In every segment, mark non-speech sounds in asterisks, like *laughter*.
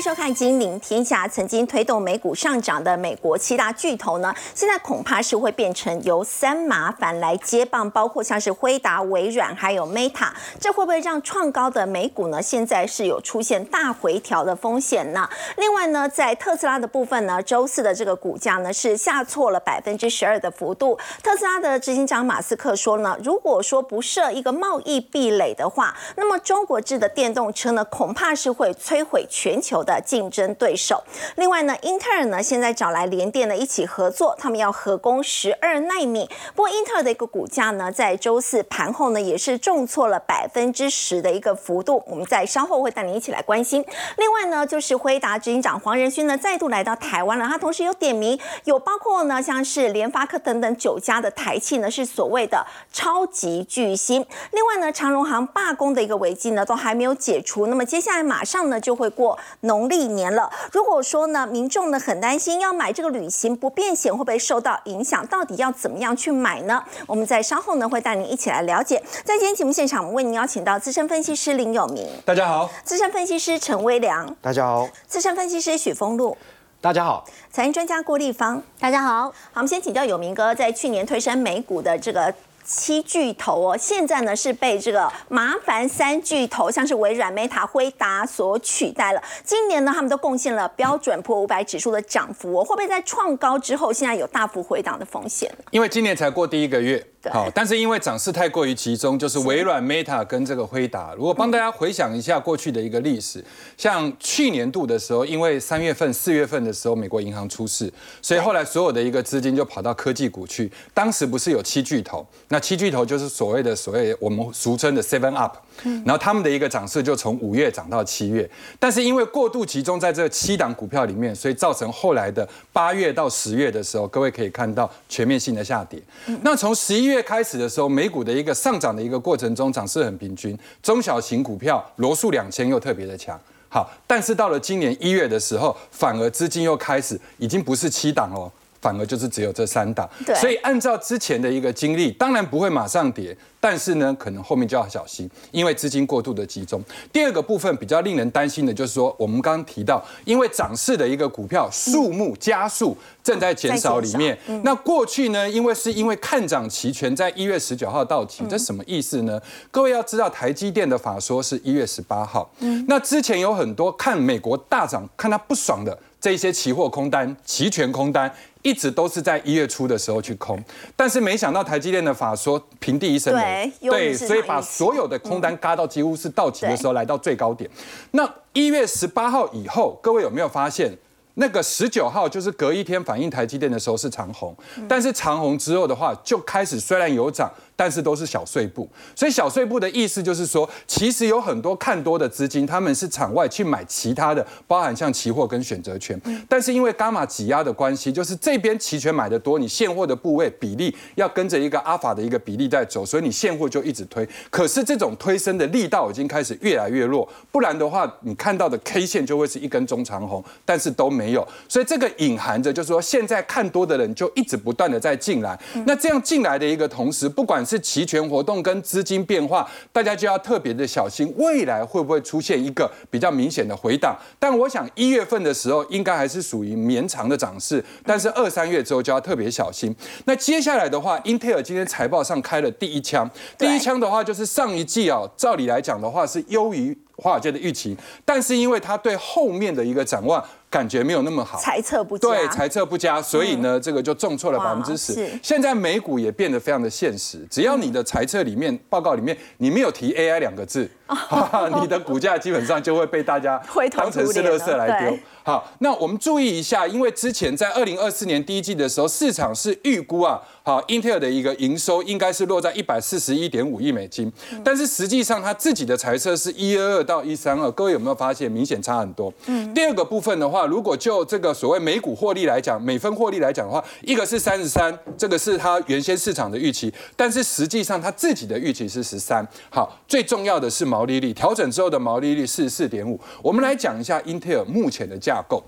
收看《金陵天下》。曾经推动美股上涨的美国七大巨头呢，现在恐怕是会变成由三麻烦来接棒，包括像是辉达、微软还有 Meta，这会不会让创高的美股呢？现在是有出现大回调的风险呢？另外呢，在特斯拉的部分呢，周四的这个股价呢是下挫了百分之十二的幅度。特斯拉的执行长马斯克说呢，如果说不设一个贸易壁垒的话，那么中国制的电动车呢，恐怕是会摧毁全球的的竞争对手。另外呢，英特尔呢现在找来联电呢一起合作，他们要合攻十二纳米。不过英特尔的一个股价呢，在周四盘后呢也是重挫了百分之十的一个幅度。我们在稍后会带您一起来关心。另外呢，就是辉达执行长黄仁勋呢再度来到台湾了，他同时有点名，有包括呢像是联发科等等九家的台企呢是所谓的超级巨星。另外呢，长荣航罢工的一个危机呢都还没有解除，那么接下来马上呢就会过农历年了。如果说呢，民众呢很担心要买这个旅行不便险会不会受到影响，到底要怎么样去买呢？我们在稍后呢会带您一起来了解。在今天节目现场，我们为您邀请到资深分析师林有明，大家好；资深分析师陈威良，大家好；资深分析师许峰路，大家好；财经专家郭立芳，大家好。好，我们先请教有明哥，在去年推升美股的这个。七巨头哦，现在呢是被这个麻烦三巨头，像是微软、Meta、辉达所取代了。今年呢，他们都贡献了标准普五百指数的涨幅哦，会不会在创高之后，现在有大幅回档的风险？因为今年才过第一个月。好，但是因为涨势太过于集中，就是微软、Meta 跟这个辉达。如果帮大家回想一下过去的一个历史，像去年度的时候，因为三月份、四月份的时候，美国银行出事，所以后来所有的一个资金就跑到科技股去。当时不是有七巨头，那七巨头就是所谓的所谓我们俗称的 Seven Up，然后他们的一个涨势就从五月涨到七月，但是因为过度集中在这七档股票里面，所以造成后来的八月到十月的时候，各位可以看到全面性的下跌。那从十一月开始的时候，美股的一个上涨的一个过程中，涨势很平均，中小型股票罗素两千又特别的强。好，但是到了今年一月的时候，反而资金又开始，已经不是七档哦。反而就是只有这三档，所以按照之前的一个经历，当然不会马上跌，但是呢，可能后面就要小心，因为资金过度的集中。第二个部分比较令人担心的就是说，我们刚刚提到，因为涨势的一个股票数目加速正在减少里面。那过去呢，因为是因为看涨期权在一月十九号到期，这什么意思呢？各位要知道，台积电的法说是一月十八号。那之前有很多看美国大涨看他不爽的这些期货空单、期权空单。一直都是在一月初的时候去空，但是没想到台积电的法说平地一声雷，对，所以把所有的空单嘎到几乎是到期的时候来到最高点。那一月十八号以后，各位有没有发现？那个十九号就是隔一天反映台积电的时候是长红，但是长红之后的话就开始虽然有涨，但是都是小碎步。所以小碎步的意思就是说，其实有很多看多的资金，他们是场外去买其他的，包含像期货跟选择权。但是因为伽马挤压的关系，就是这边期权买的多，你现货的部位比例要跟着一个阿法的一个比例在走，所以你现货就一直推。可是这种推升的力道已经开始越来越弱，不然的话，你看到的 K 线就会是一根中长红，但是都没。没有，所以这个隐含着就是说，现在看多的人就一直不断的在进来。那这样进来的一个同时，不管是期权活动跟资金变化，大家就要特别的小心，未来会不会出现一个比较明显的回档？但我想一月份的时候应该还是属于绵长的涨势，但是二三月之后就要特别小心。那接下来的话，英特尔今天财报上开了第一枪，第一枪的话就是上一季啊，照理来讲的话是优于华尔街的预期，但是因为他对后面的一个展望。感觉没有那么好，猜测不佳，对，猜测不佳，所以呢，这个就重挫了百分之十。现在美股也变得非常的现实，只要你的猜测里面报告里面你没有提 AI 两个字，你的股价基本上就会被大家 *laughs* 当成是垃圾来丢。好，那我们注意一下，因为之前在二零二四年第一季的时候，市场是预估啊，好，英特尔的一个营收应该是落在一百四十一点五亿美金，但是实际上它自己的财测是一二二到一三二，各位有没有发现明显差很多？嗯，第二个部分的话，如果就这个所谓美股获利来讲，每分获利来讲的话，一个是三十三，这个是它原先市场的预期，但是实际上它自己的预期是十三。好，最重要的是毛利率调整之后的毛利率四十四点五。我们来讲一下英特尔目前的。架构，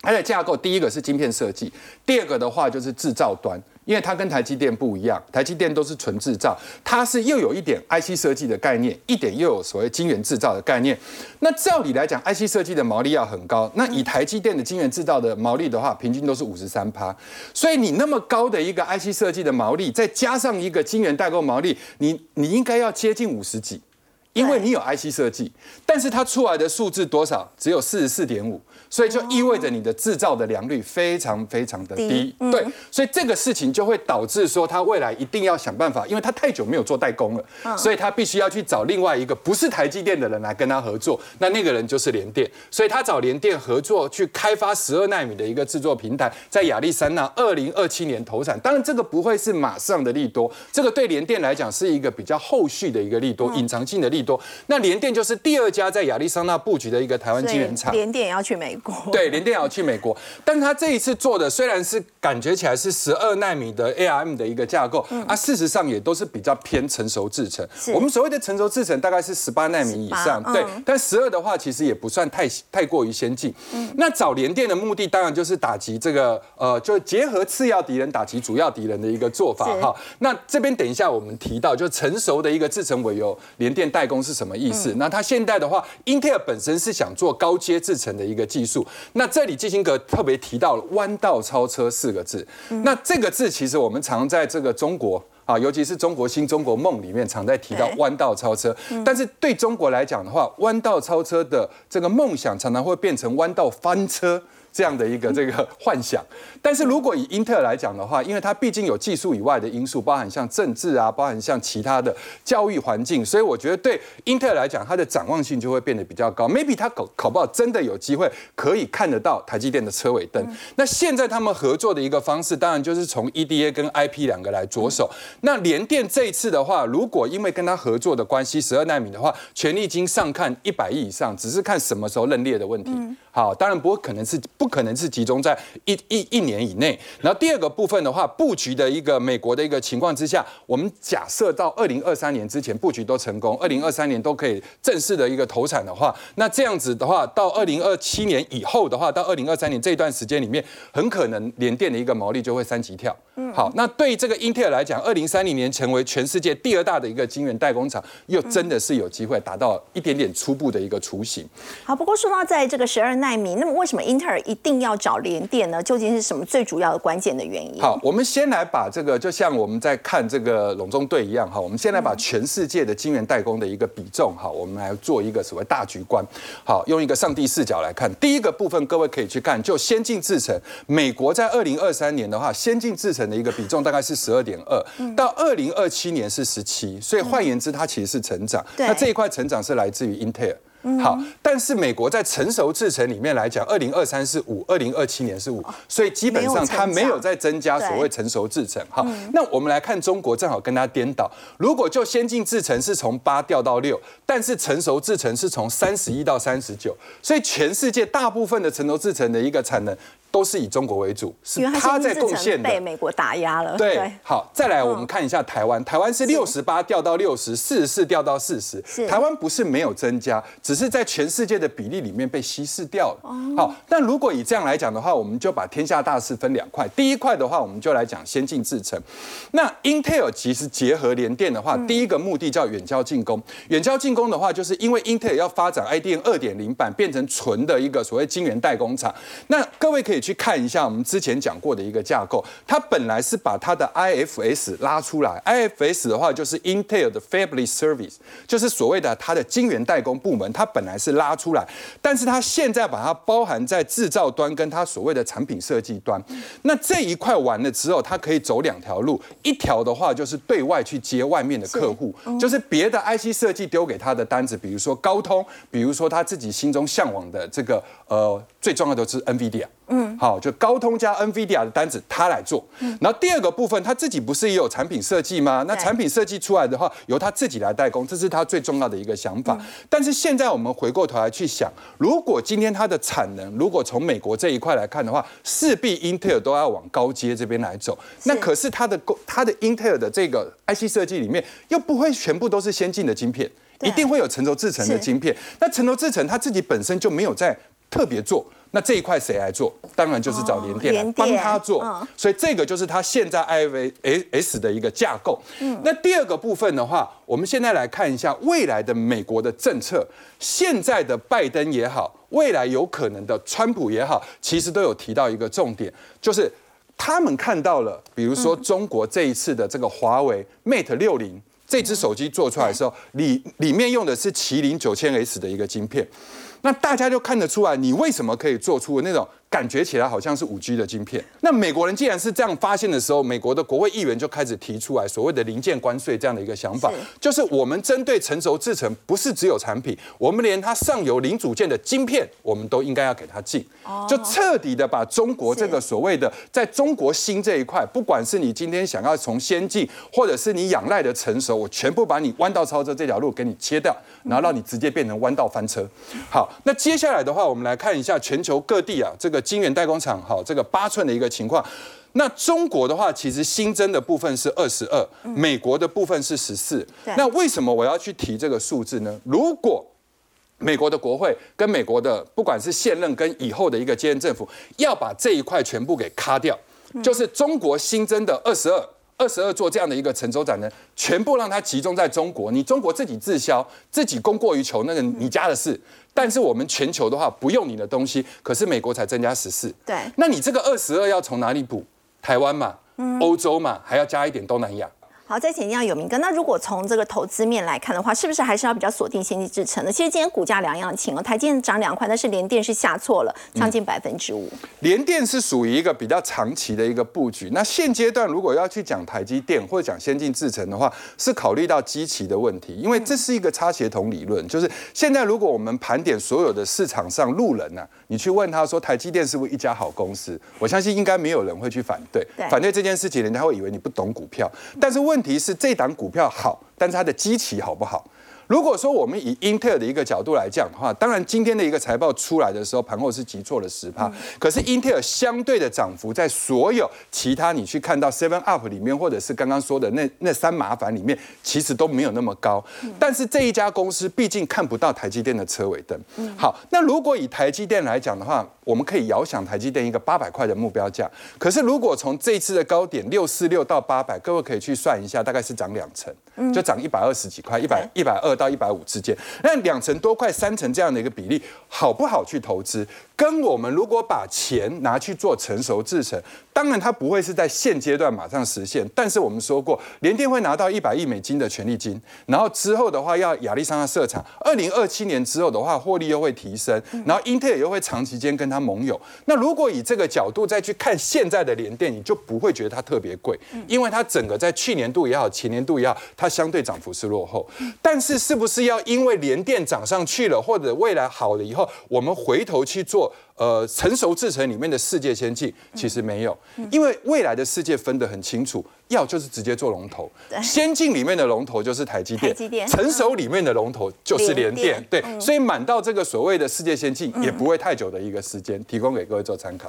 它的架构第一个是晶片设计，第二个的话就是制造端。因为它跟台积电不一样，台积电都是纯制造，它是又有一点 IC 设计的概念，一点又有所谓晶圆制造的概念。那照理来讲，IC 设计的毛利要很高。那以台积电的晶圆制造的毛利的话，平均都是五十三趴。所以你那么高的一个 IC 设计的毛利，再加上一个晶圆代购毛利，你你应该要接近五十几，因为你有 IC 设计，但是它出来的数字多少？只有四十四点五。所以就意味着你的制造的良率非常非常的低，对，所以这个事情就会导致说，他未来一定要想办法，因为他太久没有做代工了，所以他必须要去找另外一个不是台积电的人来跟他合作，那那个人就是联电，所以他找联电合作去开发十二纳米的一个制作平台，在亚利桑那二零二七年投产，当然这个不会是马上的利多，这个对联电来讲是一个比较后续的一个利多，隐藏性的利多。那联电就是第二家在亚利桑那布局的一个台湾晶圆厂，联电也要去美国。对，联电也要去美国，但是他这一次做的虽然是感觉起来是十二纳米的 ARM 的一个架构，啊，事实上也都是比较偏成熟制程。我们所谓的成熟制程大概是十八纳米以上，对，但十二的话其实也不算太太过于先进。那找联电的目的当然就是打击这个呃，就结合次要敌人打击主要敌人的一个做法哈。那这边等一下我们提到，就成熟的一个制程为由联电代工是什么意思？那它现在的话，英特尔本身是想做高阶制程的一个技术。那这里基辛格特别提到了“弯道超车”四个字。那这个字其实我们常在这个中国啊，尤其是中国新、中国梦里面常在提到“弯道超车”。但是对中国来讲的话，“弯道超车”的这个梦想常常会变成“弯道翻车”。这样的一个这个幻想，但是如果以英特尔来讲的话，因为它毕竟有技术以外的因素，包含像政治啊，包含像其他的教育环境，所以我觉得对英特尔来讲，它的展望性就会变得比较高。Maybe 它考考不好，真的有机会可以看得到台积电的车尾灯。那现在他们合作的一个方式，当然就是从 EDA 跟 IP 两个来着手。那联电这一次的话，如果因为跟他合作的关系，十二纳米的话，权力金上看一百亿以上，只是看什么时候认列的问题。好，当然不会可能是不可能是集中在一一一年以内。然后第二个部分的话，布局的一个美国的一个情况之下，我们假设到二零二三年之前布局都成功，二零二三年都可以正式的一个投产的话，那这样子的话，到二零二七年以后的话，到二零二三年这一段时间里面，很可能联电的一个毛利就会三级跳。嗯，好，那对这个英特尔来讲，二零三零年成为全世界第二大的一个晶圆代工厂，又真的是有机会达到一点点初步的一个雏形。好，不过说到在这个十二。纳米，那么为什么英特尔一定要找联电呢？究竟是什么最主要的关键的原因？好，我们先来把这个，就像我们在看这个隆中队一样，哈，我们先来把全世界的晶圆代工的一个比重，哈，我们来做一个所谓大局观。好，用一个上帝视角来看，第一个部分，各位可以去看，就先进制程，美国在二零二三年的话，先进制程的一个比重大概是十二点二，到二零二七年是十七，所以换言之，它其实是成长。那这一块成长是来自于英特尔。好，但是美国在成熟制程里面来讲，二零二三是五，二零二七年是五，所以基本上它没有在增加所谓成熟制程。好，那我们来看中国，正好跟它颠倒。如果就先进制程是从八掉到六，但是成熟制程是从三十一到三十九，所以全世界大部分的成熟制程的一个产能。都是以中国为主，是他在贡献的，被美国打压了。对，好，再来我们看一下台湾，台湾是六十八掉到六十四十四掉到四十，台湾不是没有增加，只是在全世界的比例里面被稀释掉了。好，但如果以这样来讲的话，我们就把天下大事分两块，第一块的话，我们就来讲先进制程。那 Intel 其实结合联电的话，第一个目的叫远交进攻。远交进攻的话，就是因为 Intel 要发展 IDM 二点零版，变成纯的一个所谓晶圆代工厂。那各位可以。去看一下我们之前讲过的一个架构，它本来是把它的 IFS 拉出来，IFS 的话就是 Intel 的 Fabless Service，就是所谓的它的晶圆代工部门，它本来是拉出来，但是它现在把它包含在制造端跟它所谓的产品设计端。那这一块完了之后，它可以走两条路，一条的话就是对外去接外面的客户，就是别的 IC 设计丢给他的单子，比如说高通，比如说他自己心中向往的这个呃最重要的是 NVIDIA。嗯，好，就高通加 NVIDIA 的单子他来做。嗯，然后第二个部分，他自己不是也有产品设计吗？那产品设计出来的话，由他自己来代工，这是他最重要的一个想法。但是现在我们回过头来去想，如果今天它的产能，如果从美国这一块来看的话，势必英特尔都要往高阶这边来走。那可是它的它的英特尔的这个 IC 设计里面，又不会全部都是先进的晶片，一定会有成熟制成的晶片。那成熟制成它自己本身就没有在特别做。那这一块谁来做？当然就是找联电来帮他做。所以这个就是他现在 IVS 的一个架构。那第二个部分的话，我们现在来看一下未来的美国的政策。现在的拜登也好，未来有可能的川普也好，其实都有提到一个重点，就是他们看到了，比如说中国这一次的这个华为 Mate 六零。这只手机做出来的时候，里里面用的是麒麟九千 S 的一个晶片，那大家就看得出来，你为什么可以做出那种。感觉起来好像是五 G 的晶片。那美国人既然是这样发现的时候，美国的国会议员就开始提出来所谓的零件关税这样的一个想法，就是我们针对成熟制程，不是只有产品，我们连它上游零组件的晶片，我们都应该要给它进，就彻底的把中国这个所谓的在中国新这一块，不管是你今天想要从先进，或者是你仰赖的成熟，我全部把你弯道超车这条路给你切掉，然后让你直接变成弯道翻车。好，那接下来的话，我们来看一下全球各地啊这个。晶圆代工厂，好，这个八寸的一个情况。那中国的话，其实新增的部分是二十二，美国的部分是十四。那为什么我要去提这个数字呢？如果美国的国会跟美国的不管是现任跟以后的一个接任政府，要把这一块全部给卡掉，就是中国新增的二十二。二十二座这样的一个成州展呢，全部让它集中在中国，你中国自己自销，自己供过于求，那个你家的事。但是我们全球的话不用你的东西，可是美国才增加十四。对，那你这个二十二要从哪里补？台湾嘛，欧洲嘛，还要加一点东南亚。好，再请教有明哥。那如果从这个投资面来看的话，是不是还是要比较锁定先进制程的？其实今天股价两样情哦，台积电涨两块，但是联电是下错了，将近百分之五。联电是属于一个比较长期的一个布局。那现阶段如果要去讲台积电或者讲先进制程的话，是考虑到基期的问题，因为这是一个差协同理论。就是现在如果我们盘点所有的市场上路人呢，你去问他说台积电是不是一家好公司，我相信应该没有人会去反对。反对这件事情，人家会以为你不懂股票。但是问问题是这档股票好，但是它的基期好不好？如果说我们以英特尔的一个角度来讲的话，当然今天的一个财报出来的时候，盘后是急挫了十趴。可是英特尔相对的涨幅，在所有其他你去看到 Seven Up 里面，或者是刚刚说的那那三麻烦里面，其实都没有那么高。但是这一家公司毕竟看不到台积电的车尾灯。好，那如果以台积电来讲的话，我们可以遥想台积电一个八百块的目标价。可是如果从这一次的高点六四六到八百，各位可以去算一下，大概是涨两成，就涨一百二十几块，一百一百二。到一百五之间，那两成多块、三成这样的一个比例，好不好去投资？跟我们如果把钱拿去做成熟制成，当然它不会是在现阶段马上实现。但是我们说过，联电会拿到一百亿美金的权利金，然后之后的话要亚利桑那设厂，二零二七年之后的话获利又会提升，然后英特尔又会长期间跟它盟友。那如果以这个角度再去看现在的联电，你就不会觉得它特别贵，因为它整个在去年度也好，前年度也好，它相对涨幅是落后。但是是不是要因为联电涨上去了，或者未来好了以后，我们回头去做？ 하고 呃，成熟制程里面的世界先进其实没有，因为未来的世界分得很清楚，要就是直接做龙头，先进里面的龙头就是台积电，成熟里面的龙头就是联电，对，所以满到这个所谓的世界先进也不会太久的一个时间，提供给各位做参考。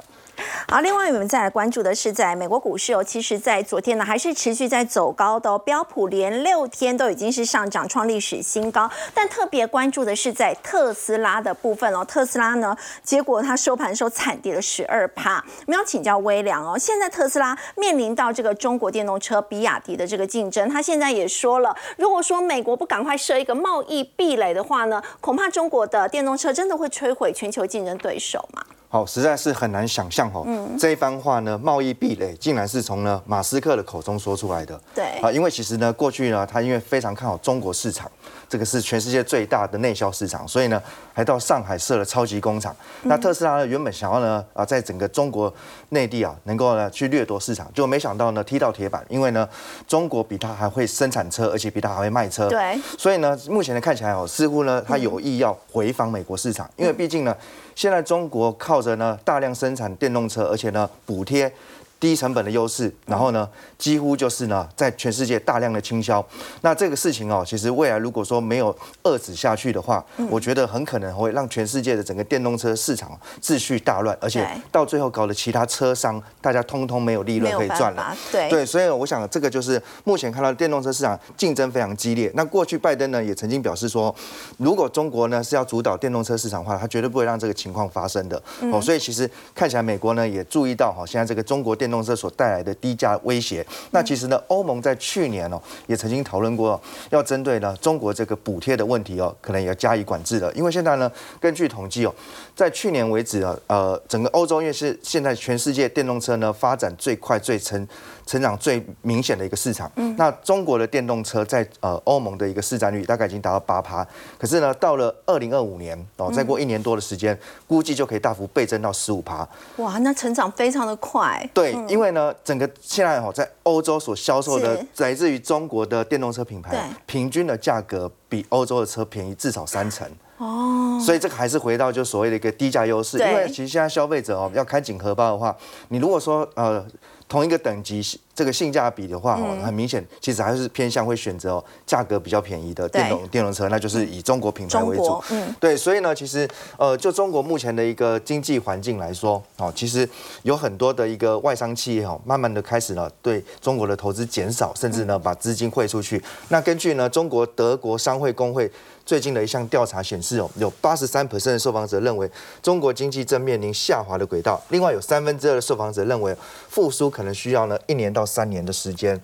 好，另外我们再来关注的是，在美国股市哦，其实，在昨天呢，还是持续在走高的，标普连六天都已经是上涨创历史新高。但特别关注的是在特斯拉的部分哦，特斯拉呢，结果它收盘时候惨跌了十二趴。我们要请教微良哦，现在特斯拉面临到这个中国电动车比亚迪的这个竞争，他现在也说了，如果说美国不赶快设一个贸易壁垒的话呢，恐怕中国的电动车真的会摧毁全球竞争对手嘛？好，实在是很难想象哦，这一番话呢，贸易壁垒竟然是从呢马斯克的口中说出来的。对，啊，因为其实呢，过去呢，他因为非常看好中国市场，这个是全世界最大的内销市场，所以呢，还到上海设了超级工厂。那特斯拉呢，原本想要呢，啊，在整个中国内地啊，能够呢去掠夺市场，就没想到呢，踢到铁板，因为呢，中国比他还会生产车，而且比他还会卖车。对，所以呢，目前呢看起来哦，似乎呢，他有意要回访美国市场，因为毕竟呢。现在中国靠着呢大量生产电动车，而且呢补贴低成本的优势，然后呢，几乎就是呢，在全世界大量的倾销。那这个事情哦，其实未来如果说没有遏制下去的话，我觉得很可能会让全世界的整个电动车市场秩序大乱，而且到最后搞得其他车商大家通通没有利润可以赚了。对对，所以我想这个就是目前看到电动车市场竞争非常激烈。那过去拜登呢也曾经表示说，如果中国呢是要主导电动车市场的话，他绝对不会让这个情况发生的。哦，所以其实看起来美国呢也注意到哈，现在这个中国电电动车所带来的低价威胁，那其实呢，欧盟在去年哦也曾经讨论过，要针对呢中国这个补贴的问题哦，可能也要加以管制了。因为现在呢，根据统计哦，在去年为止啊，呃，整个欧洲因为是现在全世界电动车呢发展最快、最成成长最明显的一个市场。嗯，那中国的电动车在呃欧盟的一个市占率大概已经达到八趴，可是呢，到了二零二五年哦，再过一年多的时间，估计就可以大幅倍增到十五趴。哇，那成长非常的快。对。因为呢，整个现在哈，在欧洲所销售的来自于中国的电动车品牌，平均的价格比欧洲的车便宜至少三成。哦，所以这个还是回到就所谓的一个低价优势。因为其实现在消费者哦要开紧荷包的话，你如果说呃。同一个等级这个性价比的话，哦，很明显，其实还是偏向会选择哦价格比较便宜的电动电动车，那就是以中国品牌为主。嗯，对，所以呢，其实呃，就中国目前的一个经济环境来说，哦，其实有很多的一个外商企业哦，慢慢的开始了对中国的投资减少，甚至呢把资金汇出去。那根据呢中国德国商会工会。最近的一项调查显示，哦，有八十三 percent 的受访者认为中国经济正面临下滑的轨道，另外有三分之二的受访者认为复苏可能需要呢一年到三年的时间。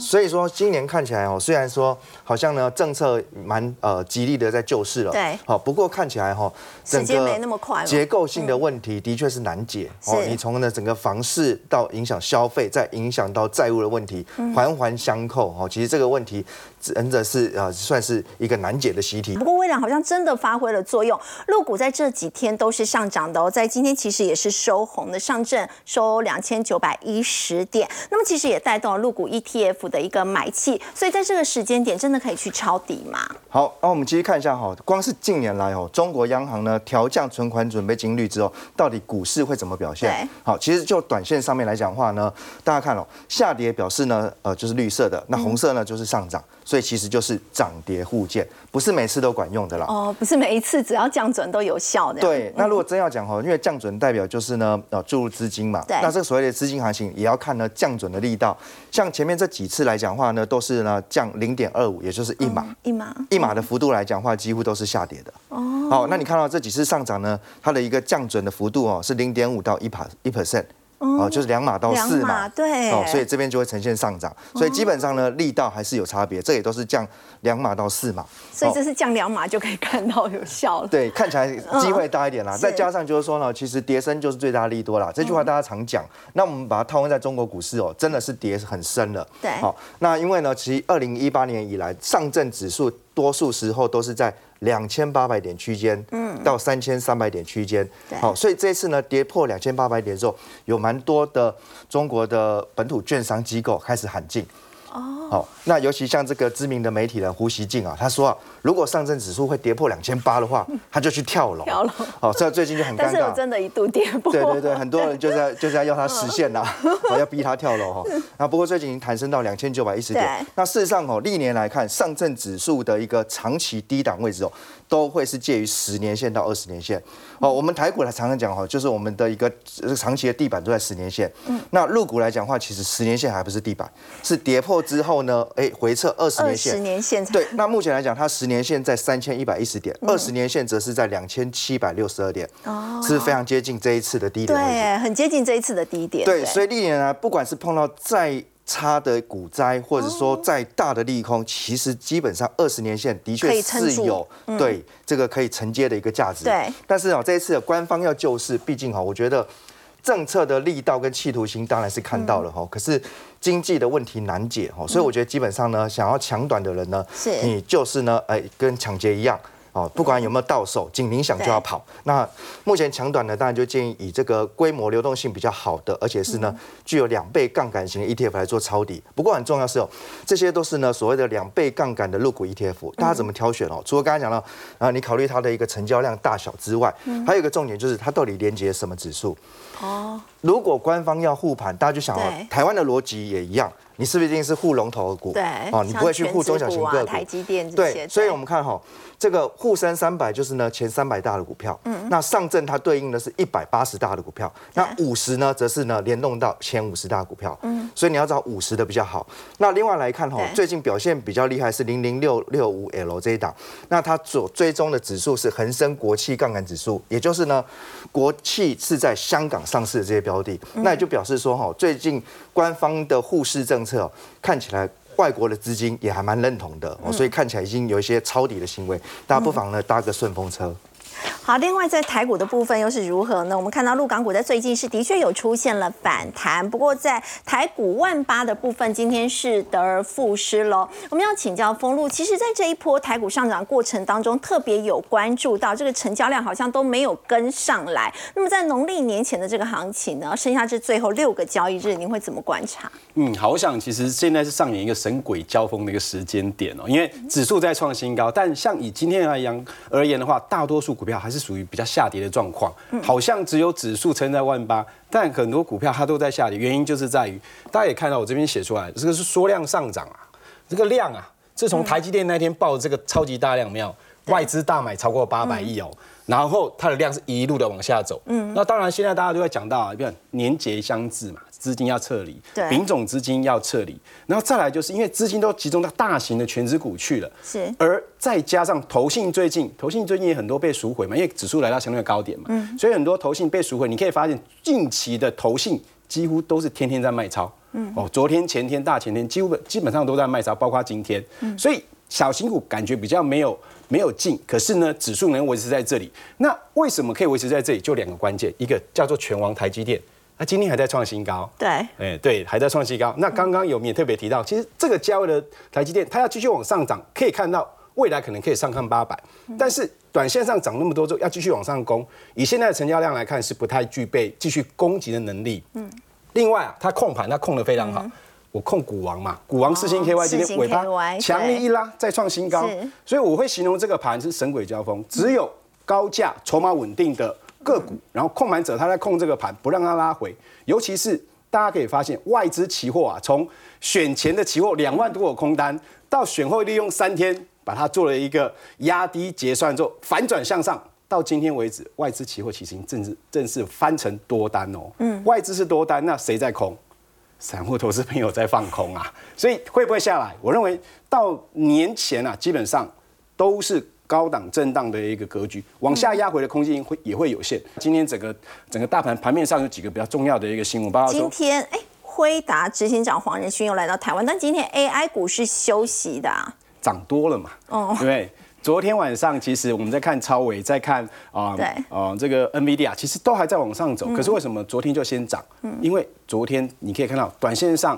所以说今年看起来哦，虽然说好像呢政策蛮呃极力的在救市了，对，好，不过看起来哈，时间没那么快，结构性的问题的确是难解。哦，你从呢整个房市到影响消费，再影响到债务的问题，环环相扣。哦，其实这个问题真的是呃算是一个难解的习题。不过微软好像真的发挥了作用，陆股在这几天都是上涨的哦，在今天其实也是收红的，上证收两千九百一十点，那么其实也带动了陆股 ETF。的一个买气，所以在这个时间点，真的可以去抄底吗？好，那我们继续看一下哈，光是近年来哦，中国央行呢调降存款准备金率之后，到底股市会怎么表现？好，其实就短线上面来讲话呢，大家看哦，下跌表示呢，呃，就是绿色的，那红色呢就是上涨。所以其实就是涨跌互见，不是每次都管用的啦。哦，不是每一次只要降准都有效的。对，那如果真要讲哈，因为降准代表就是呢，呃，注入资金嘛。对。那这个所谓的资金行情也要看呢降准的力道。像前面这几次来讲话呢，都是呢降零点二五，也就是一码。一码。一码的幅度来讲话，几乎都是下跌的。哦。好，那你看到这几次上涨呢，它的一个降准的幅度哦，是零点五到一帕一 percent。哦，就是两码到四码，对，哦，所以这边就会呈现上涨，所以基本上呢，力道还是有差别，这也都是降两码到四码，所以这是降两码就可以看到有效了。*laughs* 对，看起来机会大一点啦，再加上就是说呢，其实跌升就是最大利多啦，这句话大家常讲，那我们把它套用在中国股市哦，真的是跌很深了。对，好，那因为呢，其实二零一八年以来，上证指数多数时候都是在。两千八百点区间，嗯，到三千三百点区间，好，所以这次呢跌破两千八百点之后，有蛮多的中国的本土券商机构开始喊进。哦，好，那尤其像这个知名的媒体人胡锡进啊，他说啊，如果上证指数会跌破两千八的话，*laughs* 他就去跳楼。跳楼。好，这最近就很尴尬。但是真的一度跌破。对对对，很多人就在就在要他实现呐，要逼他跳楼哈。那不过最近已经弹升到两千九百一十点。那事实上哦，历年来看，上证指数的一个长期低档位置哦，都会是介于十年线到二十年线。哦，我们台股来常常讲哈，就是我们的一个长期的地板都在十年线。嗯。那入股来讲话，其实十年线还不是地板，是跌破之后呢，哎，回撤二十年线。二十年线。对，那目前来讲，它十年线在三千一百一十点，二十年线则是在两千七百六十二点。哦。是非常接近这一次的低点。对，很接近这一次的低点。对，所以历年来，不管是碰到再差的股灾，或者说再大的利空，其实基本上二十年线的确是有对这个可以承接的一个价值。对，但是啊，这一次官方要救市，毕竟哈，我觉得政策的力道跟企图心当然是看到了哈，可是经济的问题难解哦，所以我觉得基本上呢，想要抢短的人呢，是你就是呢，哎，跟抢劫一样。哦，不管有没有到手，警铃响就要跑。那目前抢短呢，当然就建议以这个规模流动性比较好的，而且是呢具有两倍杠杆型的 ETF 来做抄底。不过很重要是哦，这些都是呢所谓的两倍杠杆的入股 ETF，大家怎么挑选哦？除了刚才讲到啊，你考虑它的一个成交量大小之外，还有一个重点就是它到底连接什么指数？哦，如果官方要护盘，大家就想哦，台湾的逻辑也一样，你是不是一定是护龙头股？对，哦，你不会去护中小型个股，台积电对，所以我们看哈。这个沪深三百就是呢前三百大的股票，嗯，那上证它对应的是一百八十大的股票，那五十呢则是呢联动到前五十大股票，嗯，所以你要找五十的比较好。那另外来看哈，最近表现比较厉害是零零六六五 L 这一档，那它所追踪的指数是恒生国企杠杆指数，也就是呢国企是在香港上市的这些标的，那也就表示说哈，最近官方的护市政策看起来。外国的资金也还蛮认同的，所以看起来已经有一些抄底的行为，大家不妨呢搭个顺风车。好，另外在台股的部分又是如何呢？我们看到陆港股在最近是的确有出现了反弹，不过在台股万八的部分，今天是得而复失喽。我们要请教封路，其实，在这一波台股上涨过程当中，特别有关注到这个成交量好像都没有跟上来。那么在农历年前的这个行情呢，剩下这最后六个交易日，您会怎么观察？嗯，好，我想其实现在是上演一个神鬼交锋的一个时间点哦，因为指数在创新高，但像以今天而言而言的话，大多数股票还是属于比较下跌的状况，好像只有指数撑在万八，但很多股票它都在下跌，原因就是在于大家也看到我这边写出来，这个是缩量上涨啊，这个量啊，自从台积电那天报这个超级大量，没有外资大买超过八百亿哦，然后它的量是一路的往下走，嗯，那当然现在大家都在讲到啊，看年节相至嘛。资金要撤离，对，丙种资金要撤离，然后再来就是因为资金都集中到大型的全资股去了，是，而再加上投信最近，投信最近也很多被赎回嘛，因为指数来到相对的高点嘛，嗯，所以很多投信被赎回，你可以发现近期的投信几乎都是天天在卖超，嗯，哦，昨天、前天、大前天，几乎基本上都在卖超，包括今天，嗯，所以小型股感觉比较没有没有进，可是呢，指数能维持在这里，那为什么可以维持在这里？就两个关键，一个叫做全王台积电。那今天还在创新高，对，哎，对，还在创新高。那刚刚有也特别提到，其实这个价位的台积电，它要继续往上涨，可以看到未来可能可以上看八百，但是短线上涨那么多之后，要继续往上攻，以现在的成交量来看，是不太具备继续攻击的能力。嗯，另外啊，它控盘，它控的非常好。我控股王嘛，股王四星 KY 今天尾巴强力一拉，再创新高，所以我会形容这个盘是神鬼交锋，只有高价、筹码稳定的。个股，然后控盘者他在控这个盘，不让它拉回。尤其是大家可以发现，外资期货啊，从选前的期货两万多个空单，到选后利用三天把它做了一个压低结算之后反转向上，到今天为止，外资期货其实正式正式翻成多单哦。嗯，外资是多单，那谁在空？散户投资朋友在放空啊。所以会不会下来？我认为到年前啊，基本上都是。高档震荡的一个格局，往下压回的空间会也会有限。今天整个整个大盘盘面上有几个比较重要的一个新闻，包括今天哎，辉达执行长黄仁勋又来到台湾，但今天 AI 股是休息的，涨多了嘛？哦，对。昨天晚上其实我们在看超伟，在看啊，对，啊这个 NVIDIA 其实都还在往上走，可是为什么昨天就先涨？嗯，因为昨天你可以看到短线上，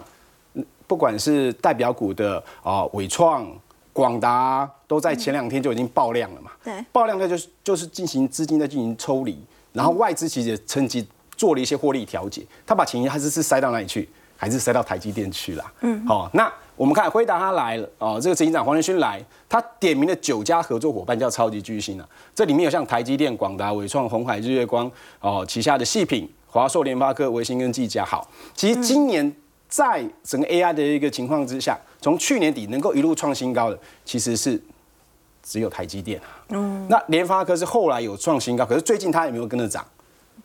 不管是代表股的啊伟创。广达都在前两天就已经爆量了嘛？对，爆量它就是就是进行资金在进行抽离，然后外资其实也趁机做了一些获利调节，他把钱还是是塞到哪里去？还是塞到台积电去了？嗯，好，那我们看辉达他来了哦，这个执行长黄仁勋来，他点名了九家合作伙伴叫超级巨星啊，这里面有像台积电、广达、伟创、红海、日月光哦，旗下的细品、华硕、联发科、微星跟技嘉。好，其实今年在整个 AI 的一个情况之下。从去年底能够一路创新高的，其实是只有台积电啊。嗯，那联发科是后来有创新高，可是最近它也没有跟着涨，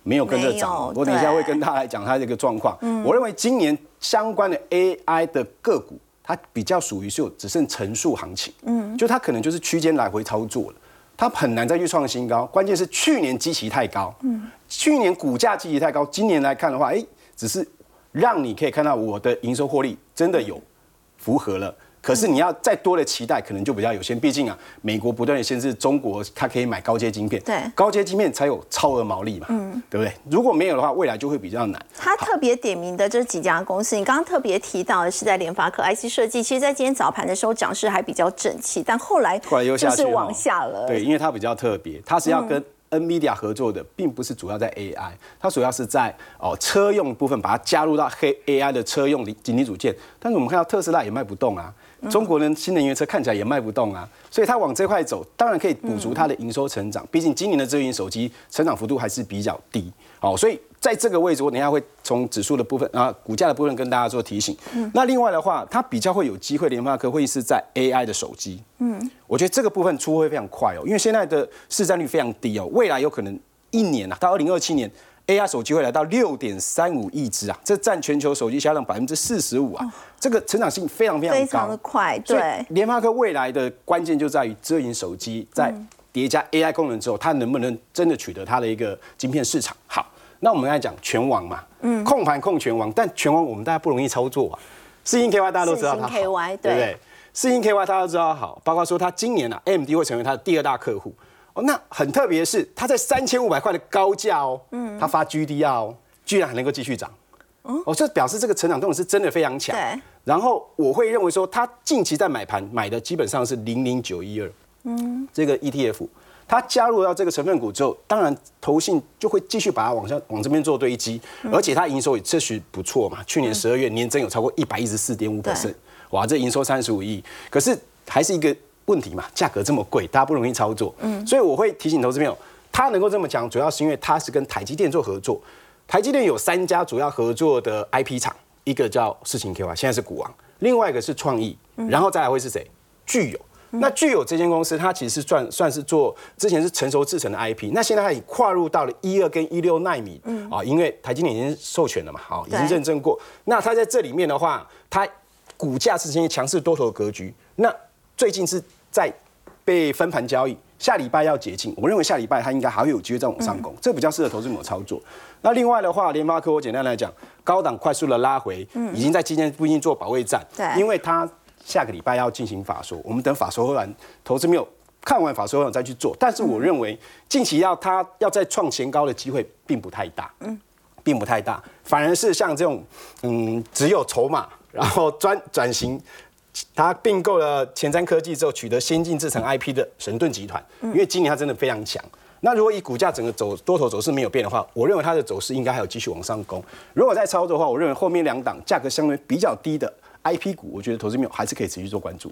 没有跟着涨。我等一下会跟大家来讲它这个状况。我认为今年相关的 AI 的个股，它比较属于是有只剩乘数行情。嗯，就它可能就是区间来回操作了，它很难再去创新高。关键是去年基期太高，嗯，去年股价基期太高，今年来看的话，哎，只是让你可以看到我的营收获利真的有。符合了，可是你要再多的期待，可能就比较有限。毕竟啊，美国不断的限制中国，它可以买高阶晶片，对，高阶晶片才有超额毛利嘛，嗯，对不对？如果没有的话，未来就会比较难。他特别点名的这几家公司，你刚刚特别提到的是在联发科 IC 设计，其实在今天早盘的时候涨势还比较整齐，但后来后来又下去往下了。对，因为它比较特别，它是要跟。NVIDIA 合作的并不是主要在 AI，它主要是在哦车用部分把它加入到黑 AI 的车用紧急组件。但是我们看到特斯拉也卖不动啊，中国人新能源车看起来也卖不动啊，所以它往这块走，当然可以补足它的营收成长。毕竟今年的智能手机成长幅度还是比较低，哦，所以在这个位置，我等一下会从指数的部分啊，股价的部分跟大家做提醒。那另外的话，它比较会有机会，联发科会是在 AI 的手机。嗯，我觉得这个部分出货会非常快哦，因为现在的市占率非常低哦，未来有可能一年啊，到二零二七年，AI 手机会来到六点三五亿只啊，这占全球手机销量百分之四十五啊，这个成长性非常非常高，非常的快。对，联发科未来的关键就在于遮影手机在叠加 AI 功能之后，它能不能真的取得它的一个晶片市场？好。那我们来讲全网嘛，嗯，控盘控全网，但全网我们大家不容易操作啊。四星 KY 大家都知道它好，对不对？四星 KY 大家都知道好，包括说它今年啊，AMD 会成为它的第二大客户哦。那很特别的是，它在三千五百块的高价哦，嗯，它发 GDR 哦，居然还能够继续涨，哦，这表示这个成长动力是真的非常强。对。然后我会认为说，它近期在买盘买的基本上是零零九一二，嗯，这个 ETF。它加入到这个成分股之后，当然投信就会继续把它往下往这边做堆积，而且它营收也确实不错嘛。去年十二月年增有超过一百一十四点五 percent，哇，这营收三十五亿，可是还是一个问题嘛，价格这么贵，大家不容易操作。嗯，所以我会提醒投资朋友，它能够这么讲，主要是因为它是跟台积电做合作。台积电有三家主要合作的 IP 厂，一个叫世情 KY，现在是股王；另外一个是创意，然后再来会是谁？具有。那具有这间公司，它其实是算算是做之前是成熟制成的 IP，那现在它已跨入到了一二跟一六纳米，啊，因为台积电已经授权了嘛，好，已经认证过。那它在这里面的话，它股价是呈现强势多头的格局。那最近是在被分盘交易，下礼拜要解禁，我认为下礼拜它应该还会有机会再往上攻，这比较适合投资者操作。那另外的话，联发科我简单来讲，高档快速的拉回，已经在今天不一定做保卫战，对，因为它。下个礼拜要进行法说，我们等法说完，投资没有看完法说完再去做。但是我认为近期要它要再创前高的机会并不太大，嗯，并不太大，反而是像这种嗯只有筹码，然后专转型，他并购了前瞻科技之后取得先进制程 IP 的神盾集团，因为今年它真的非常强。那如果以股价整个走多头走势没有变的话，我认为它的走势应该还有继续往上攻。如果再操作的话，我认为后面两档价格相对比较低的。I P 股，我觉得投资没有还是可以持续做关注。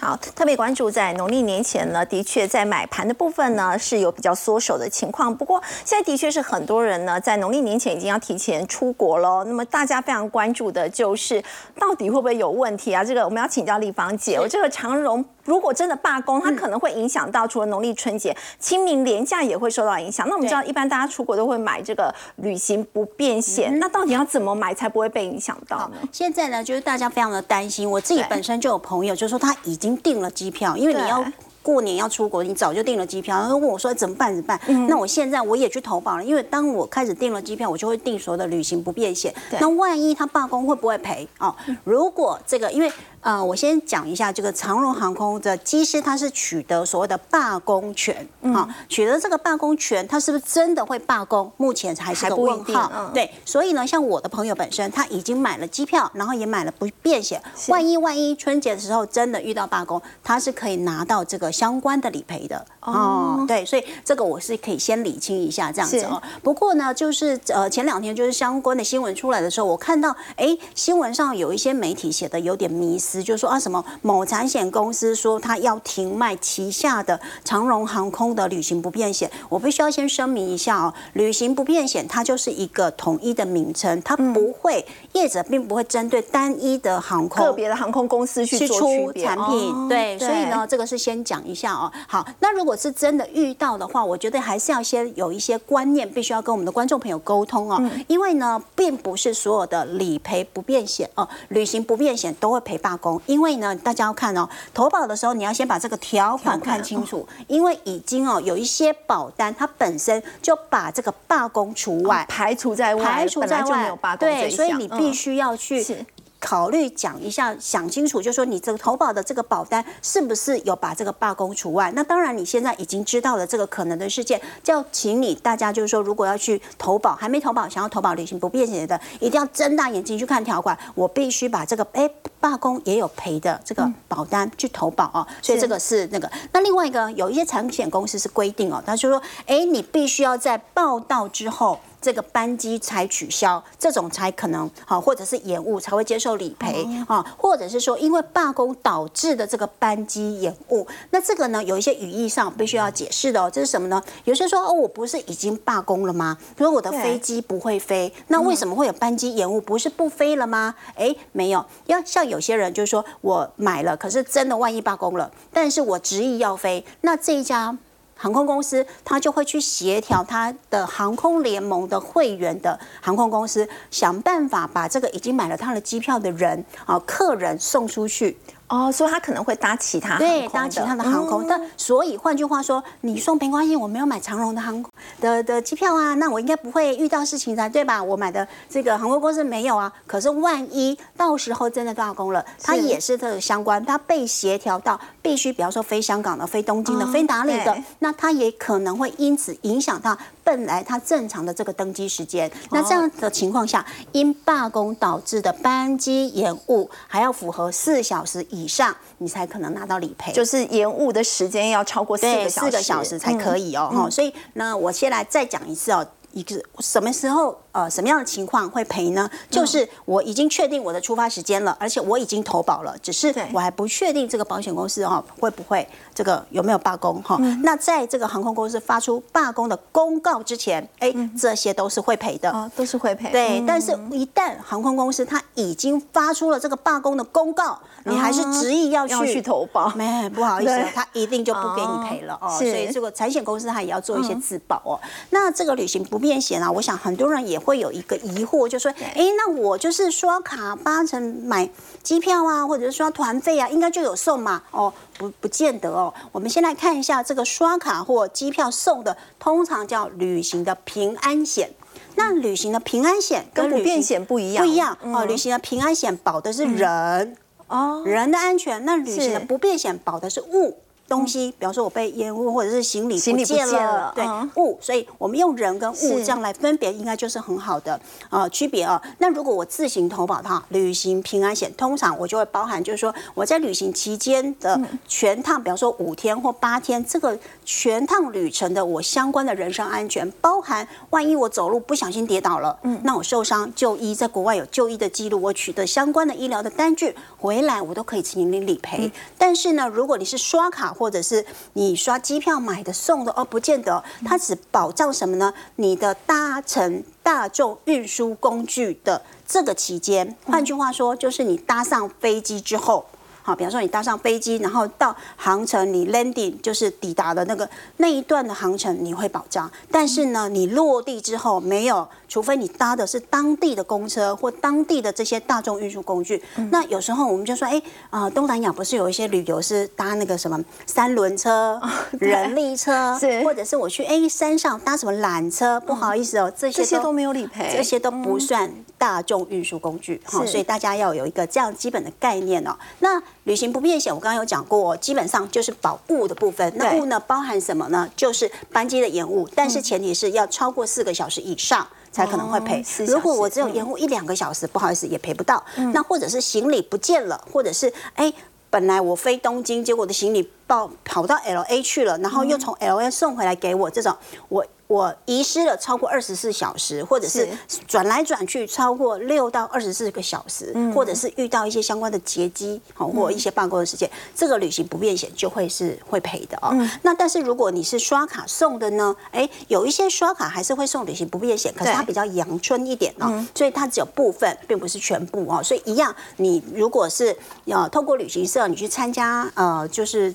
好，特别关注在农历年前呢，的确在买盘的部分呢是有比较缩手的情况。不过现在的确是很多人呢在农历年前已经要提前出国了。那么大家非常关注的就是到底会不会有问题啊？这个我们要请教立芳姐。我这个长荣如果真的罢工，它可能会影响到除了农历春节、清明连假也会受到影响。那我们知道一般大家出国都会买这个旅行不便险，那到底要怎么买才不会被影响到呢？现在呢，就是大家非常的担心。我自己本身就有朋友就说他已经。订了机票，因为你要过年要出国，你早就订了机票。然后问我说怎么办？怎么办？那我现在我也去投保了，因为当我开始订了机票，我就会订所有的旅行不便险。那万一他罢工会不会赔？哦，如果这个因为。呃，我先讲一下这个长荣航空的机师，他是取得所谓的罢工权，好，取得这个罢工权，他是不是真的会罢工？目前还是个问号。对，所以呢，像我的朋友本身，他已经买了机票，然后也买了不便险，万一万一春节的时候真的遇到罢工，他是可以拿到这个相关的理赔的。哦，对，所以这个我是可以先理清一下这样子哦。不过呢，就是呃前两天就是相关的新闻出来的时候，我看到哎新闻上有一些媒体写的有点迷思。就说啊，什么某产险公司说他要停卖旗下的长荣航空的旅行不便险，我必须要先声明一下哦，旅行不便险它就是一个统一的名称，它不会业者并不会针对单一的航空特别的航空公司去出产品，对，所以呢，这个是先讲一下哦。好，那如果是真的遇到的话，我觉得还是要先有一些观念，必须要跟我们的观众朋友沟通哦，因为呢，并不是所有的理赔不便险哦，旅行不便险都会赔罢。因为呢，大家要看哦，投保的时候你要先把这个条款看清楚，因为已经哦有一些保单它本身就把这个罢工除外，排除在外，排除在外，对，所以你必须要去。考虑讲一下，想清楚，就说你这个投保的这个保单是不是有把这个罢工除外？那当然，你现在已经知道了这个可能的事件，就请你大家就是说，如果要去投保，还没投保，想要投保旅行不便险的，一定要睁大眼睛去看条款。我必须把这个哎罢工也有赔的这个保单去投保哦。所以这个是那个。那另外一个，有一些产险公司是规定哦，他就说，哎，你必须要在报到之后。这个班机才取消，这种才可能好，或者是延误才会接受理赔啊，或者是说因为罢工导致的这个班机延误，那这个呢有一些语义上必须要解释的哦，这是什么呢？有些说哦，我不是已经罢工了吗？如果我的飞机不会飞，那为什么会有班机延误？不是不飞了吗？哎，没有，要像有有些人就是说我买了，可是真的万一罢工了，但是我执意要飞，那这一家。航空公司，他就会去协调他的航空联盟的会员的航空公司，想办法把这个已经买了他的机票的人啊，客人送出去。哦，所以他可能会搭其他对搭其他的航空，但所以换句话说，你送没关系，我没有买长荣的航空的的机票啊，那我应该不会遇到事情才，对吧？我买的这个航空公司没有啊，可是万一到时候真的罢工了，它也是这个相关，它被协调到必须，比方说飞香港的、飞东京的、飞哪里的，那它也可能会因此影响到本来它正常的这个登机时间。那这样的情况下，因罢工导致的班机延误，还要符合四小时。以上你才可能拿到理赔，就是延误的时间要超过四个四个小时才可以哦。哈，所以那我先来再讲一次哦，一个什么时候？呃，什么样的情况会赔呢？就是我已经确定我的出发时间了，而且我已经投保了，只是我还不确定这个保险公司哈会不会这个有没有罢工哈。那在这个航空公司发出罢工的公告之前，哎，这些都是会赔的，哦，都是会赔。对，但是一旦航空公司它已经发出了这个罢工的公告，你还是执意要去去投保，没不好意思，他一定就不给你赔了哦。所以这个财险公司它也要做一些自保哦。那这个旅行不便险啊，我想很多人也。会有一个疑惑，就说：哎，那我就是刷卡八成买机票啊，或者是刷团费啊，应该就有送嘛？哦，不，不见得哦。我们先来看一下这个刷卡或机票送的，通常叫旅行的平安险。那旅行的平安险跟不便险不一样，不一样哦。旅行的平安险保的是人哦，人的安全。那旅行的不便险保的是物。东西，比方说我被烟雾，或者是行李不见了，对物，所以我们用人跟物这样来分别，应该就是很好的呃区别啊。那如果我自行投保的话，旅行平安险通常我就会包含，就是说我在旅行期间的全趟，比方说五天或八天，这个全趟旅程的我相关的人身安全，包含万一我走路不小心跌倒了，嗯，那我受伤就医，在国外有就医的记录，我取得相关的医疗的单据回来，我都可以请您理赔。但是呢，如果你是刷卡，或者是你刷机票买的送的哦，不见得，它只保障什么呢？你的搭乘大众运输工具的这个期间，换句话说，就是你搭上飞机之后。好，比方说你搭上飞机，然后到航程，你 landing 就是抵达的那个那一段的航程，你会保障。但是呢，你落地之后没有，除非你搭的是当地的公车或当地的这些大众运输工具。那有时候我们就说，哎，啊，东南亚不是有一些旅游是搭那个什么三轮车、人力车，*laughs* 或者是我去哎山上搭什么缆车？不好意思哦，这些这些都没有理赔，这些都不算大众运输工具。好，所以大家要有一个这样基本的概念哦。那旅行不便险，我刚刚有讲过，基本上就是保物的部分。那物呢，包含什么呢？就是班机的延误，但是前提是要超过四个小时以上才可能会赔。如果我只有延误一两个小时，不好意思，也赔不到。那或者是行李不见了，或者是哎，本来我飞东京，结果的行李报跑到 L A 去了，然后又从 L A 送回来给我，这种我。我遗失了超过二十四小时，或者是转来转去超过六到二十四个小时，或者是遇到一些相关的劫机，好或一些罢工的事件，这个旅行不便险就会是会赔的哦。那但是如果你是刷卡送的呢？哎，有一些刷卡还是会送旅行不便险，可是它比较阳春一点哦，所以它只有部分，并不是全部哦。所以一样，你如果是要透过旅行社你去参加，呃，就是。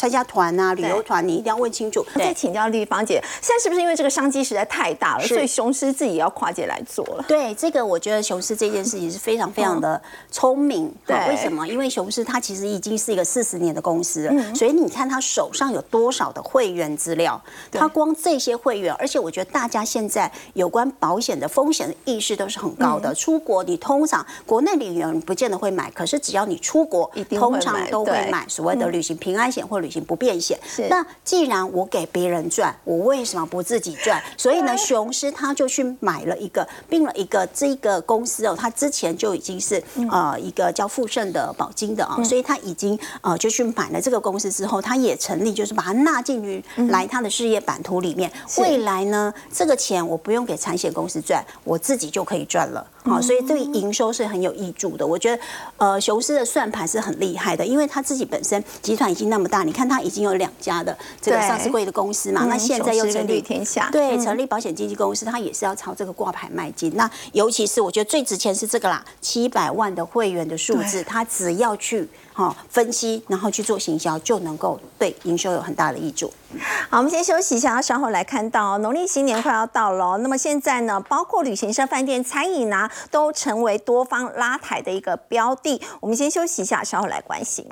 参加团啊，旅游团，你一定要问清楚。再请教丽芳姐，现在是不是因为这个商机实在太大了，所以雄狮自己要跨界来做了？对，这个我觉得雄狮这件事情是非常非常的聪明。对，为什么？因为雄狮它其实已经是一个四十年的公司了，所以你看它手上有多少的会员资料，它光这些会员，而且我觉得大家现在有关保险的风险的意识都是很高的。出国你通常国内旅游不见得会买，可是只要你出国，通常都会买所谓的旅行平安险或旅。不变现。那既然我给别人赚，我为什么不自己赚？所以呢，雄狮他就去买了一个并了一个这个公司哦，他之前就已经是呃一个叫富盛的保金的啊，所以他已经呃就去买了这个公司之后，他也成立就是把它纳进去来他的事业版图里面。未来呢，这个钱我不用给产险公司赚，我自己就可以赚了。好，所以对营收是很有益处的。我觉得呃雄狮的算盘是很厉害的，因为他自己本身集团已经那么大，你看他已经有两家的这个上市贵的公司嘛，嗯那现在又成立天下对，嗯成立保险经纪公司，他也是要朝这个挂牌迈进。那尤其是我觉得最值钱是这个啦，七百万的会员的数字，他只要去哈、分析，然后去做行销，就能够对营收有很大的益处。好，我们先休息一下，稍后来看到农历新年快要到了哦，那么现在呢，包括旅行社、饭店、餐饮啊，都成为多方拉抬的一个标的。我们先休息一下，稍后来关心。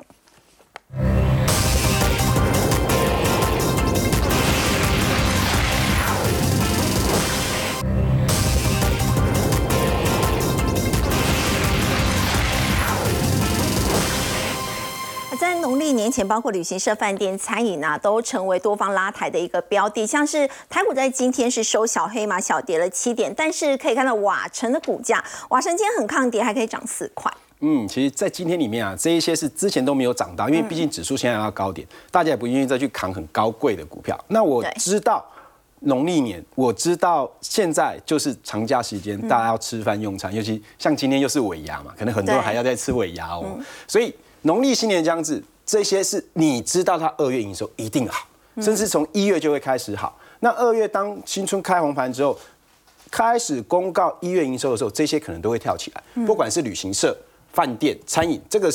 年前，包括旅行社、饭店、餐饮啊，都成为多方拉抬的一个标的。像是台股在今天是收小黑马，小跌了七点，但是可以看到瓦城的股价，瓦城今天很抗跌，还可以涨四块。嗯，其实，在今天里面啊，这一些是之前都没有涨到，因为毕竟指数现在要高点，大家也不愿意再去扛很高贵的股票。那我知道农历年，我知道现在就是长假时间，大家要吃饭用餐，尤其像今天又是尾牙嘛，可能很多人还要再吃尾牙哦。所以农历新年将至，这些是你知道它二月营收一定好，甚至从一月就会开始好。那二月当新春开红盘之后，开始公告一月营收的时候，这些可能都会跳起来，不管是旅行社、饭店、餐饮，这个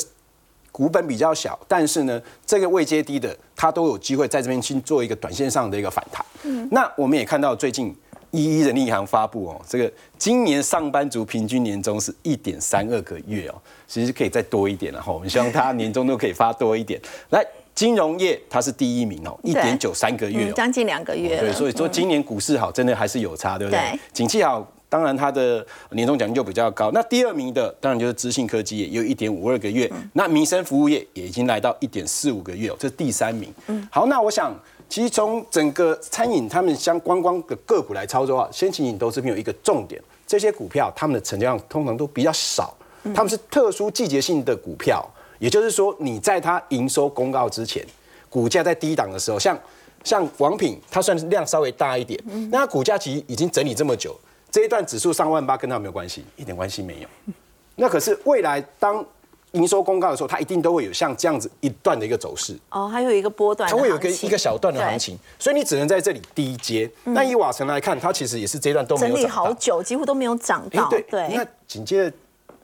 股本比较小，但是呢，这个位阶低的，它都有机会在这边去做一个短线上的一个反弹。那我们也看到最近一一人力银行发布哦，这个今年上班族平均年终是一点三二个月哦，其实可以再多一点然后我们希望大家年终都可以发多一点。*laughs* 来，金融业它是第一名哦，一点九三个月。将近两个月了。对，所以说今年股市好，真的还是有差，对不对？对景气好，当然它的年终奖金就比较高。那第二名的当然就是资讯科技业，有一点五二个月。那民生服务业也已经来到一点四五个月哦，这是第三名。嗯好，那我想。其实从整个餐饮他们相观光的个股来操作啊，先请你投资朋友一个重点，这些股票他们的成交量通常都比较少，他们是特殊季节性的股票，也就是说你在它营收公告之前，股价在低档的时候，像像王品，它算是量稍微大一点，那它股价其实已经整理这么久，这一段指数上万八跟它有没有关系？一点关系没有。那可是未来当营收公告的时候，它一定都会有像这样子一段的一个走势，哦，还有一个波段它会有一个一个小段的行情，所以你只能在这里低接。那以瓦城来看，它其实也是这一段都没整理有涨到。好久，几乎都没有涨到。哎对那紧接着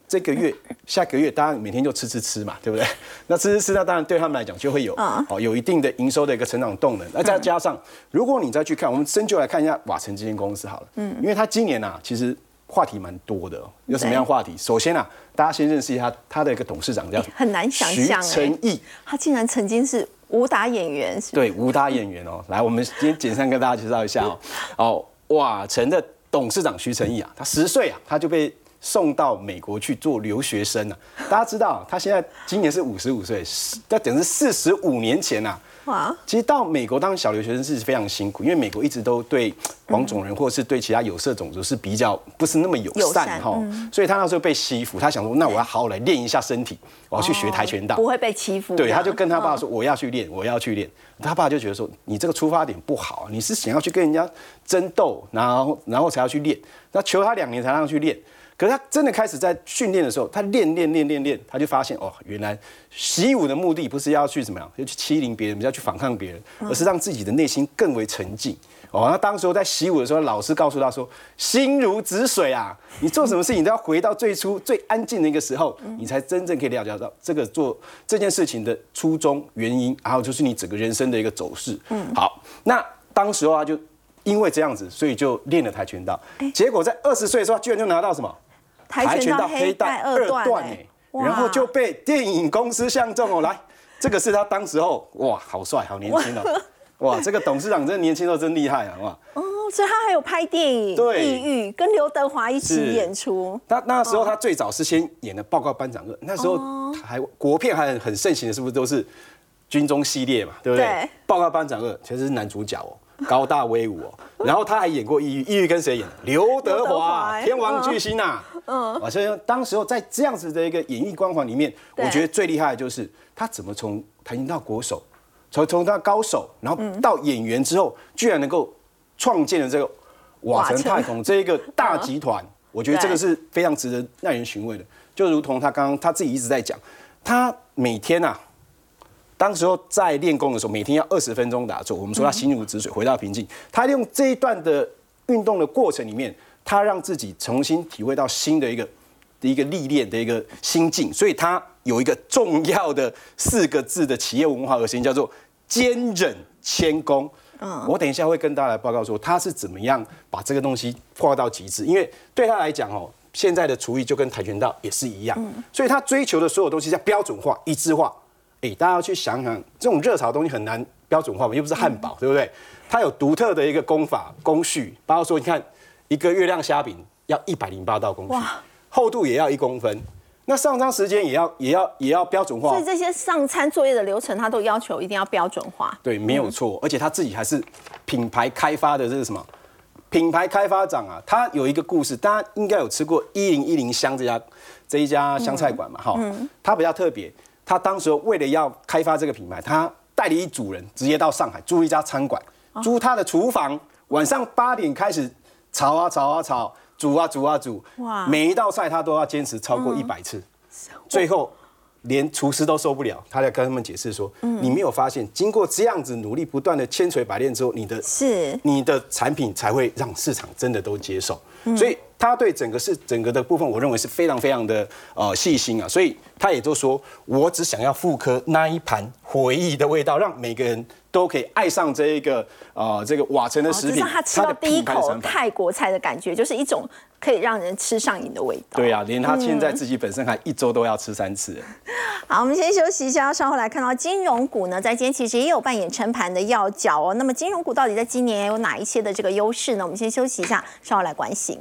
这个月、下个月，大家每天就吃吃吃嘛，对不对？*laughs* 那吃吃吃，那当然对他们来讲就会有嗯哦有一定的营收的一个成长动能。那再加上，如果你再去看，我们深究来看一下瓦城这间公司好了，嗯，因为它今年啊，其实话题蛮多的哦。有什么样的话题？首先啊，大家先认识一下他的一个董事长叫很难想象徐成义。他竟然曾经是武打演员，是对，武打演员哦。*laughs* 来，我们今天简单跟大家介绍一下哦。哦，瓦城的董事长徐成义啊，他十岁啊，他就被送到美国去做留学生啊。大家知道，他现在今年是五十五岁，那等于是四十五年前啊。哇，其实到美国当小留学生是非常辛苦，因为美国一直都对黄种人或者是对其他有色种族是比较不是那么友友善善哈，所以他那时候被欺负，他想说，那我要好好来练一下身体，我要去学跆拳道，不会被欺负。对，他就跟他爸说：“我要去练，我要去练。”他爸就觉得说：“你这个出发点不好啊，你是想要去跟人家争斗，然后然后才要去练。那求他两年才让他去练。可是他真的开始在训练的时候，他练练练练练，他就发现哦，原来习武的目的不是要去怎么样，要去欺凌别人，不是要去反抗别人，而是让自己的内心更为沉静。哦，那当时候在习武的时候，老师告诉他说：“心如止水啊，你做什么事情都要回到最初最安静的一个时候，你才真正可以了解到这个做这件事情的初衷、原因，还有就是你整个人生的一个走势。”嗯，好，那当时候他，就因为这样子，所以就练了跆拳道。结果在二十岁的时候，居然就拿到什么跆拳道黑带二段哎然后就被电影公司相中哦，来，这个是他当时候哇，好帅，好年轻哦。*laughs* 哇，这个董事长真的年轻时候真厉害啊！哇，哦，所以他还有拍电影《对地狱》，跟刘德华一起演出。他那时候他最早是先演的《报告班长二》，那时候还国片还很很盛行的，是不是都是军中系列嘛，对不对？对报告班长二其实是男主角哦，高大威武哦。然后他还演过抑郁，抑郁跟谁演？刘德华华，天王巨星呐。嗯，啊，所以当时候在这样子的一个演艺光环里面，我觉得最厉害的就是他怎么从跆拳道国手，从从他高手，然后到演员之后，居然能够创建了这个瓦城太空这一个大集团。我觉得这个是非常值得耐人寻味的。就如同他刚刚他自己一直在讲，他每天啊，当时候在练功的时候，每天要二十分钟打坐。我们说他心如止水，回到平静。他用这一段的运动的过程里面，他让自己重新体会到新的一个的一个历练的一个心境。所以他有一个重要的四个字的企业文化核心，叫做坚忍谦恭。嗯，我等一下会跟大家来报告说他是怎么样把这个东西破到极致，因为对他来讲哦，现在的厨艺就跟跆拳道也是一样，所以他追求的所有东西叫标准化、一致化。哎，大家要去想想，这种热炒的东西很难标准化嘛，又不是汉堡，对不对？它有独特的一个功法、工序，包括说，你看一个月亮虾饼要一百零八道工序，厚度也要一公分，那上餐时间也要也要也要标准化。所以，这些上餐作业的流程，他都要求一定要标准化。对，没有错，而且他自己还是品牌开发的这个什么？品牌开发长啊，他有一个故事，大家应该有吃过一零一零香这家这一家湘菜馆嘛，哈、它比较特别，他当时候为了要开发这个品牌，他带了一组人直接到上海租一家餐馆，租他的厨房，晚上八点开始炒啊炒啊炒，煮啊煮啊煮，哇。每一道菜他都要坚持超过一百次，最后连厨师都受不了，他在跟他们解释说：“你没有发现，经过这样子努力不断的千锤百炼之后，你的是。你的产品才会让市场真的都接受。所以他对整个是整个的部分，我认为是非常非常的呃细心啊。所以他也就说，我只想要复刻那一盘回忆的味道，让每个人都可以爱上这一个呃这个瓦城的哦，食品。就是他吃到的第一口泰国菜的感觉，就是一种可以让人吃上瘾的味道。对啊，连他现在自己本身还一周都要吃三次。好，我们先休息一下，稍后来看到金融股呢，在今天其实也有扮演撑盘的要角哦。那么金融股到底在今年有哪一些的这个优势呢？我们先休息一下，稍后来关心。